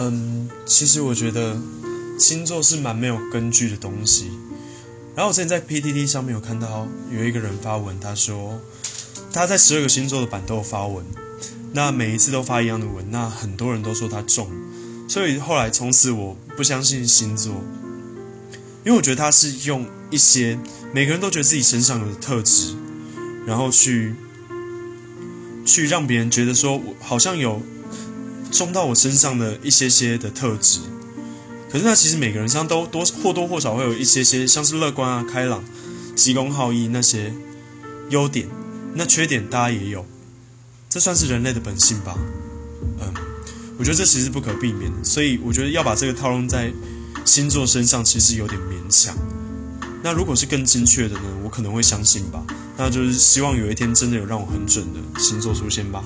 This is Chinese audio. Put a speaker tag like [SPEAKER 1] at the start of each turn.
[SPEAKER 1] 嗯，其实我觉得星座是蛮没有根据的东西。然后我之前在 PTT 上面有看到有一个人发文，他说他在十二个星座的版都有发文，那每一次都发一样的文，那很多人都说他中，所以后来从此我不相信星座，因为我觉得他是用一些每个人都觉得自己身上有的特质，然后去去让别人觉得说我好像有中到我身上的一些些的特质。可是那其实每个人身上都多或多或少会有一些些像是乐观啊、开朗、急公好义那些优点，那缺点大家也有，这算是人类的本性吧。嗯，我觉得这其实不可避免，所以我觉得要把这个套用在星座身上，其实有点勉强。那如果是更精确的呢？我可能会相信吧。那就是希望有一天真的有让我很准的星座出现吧。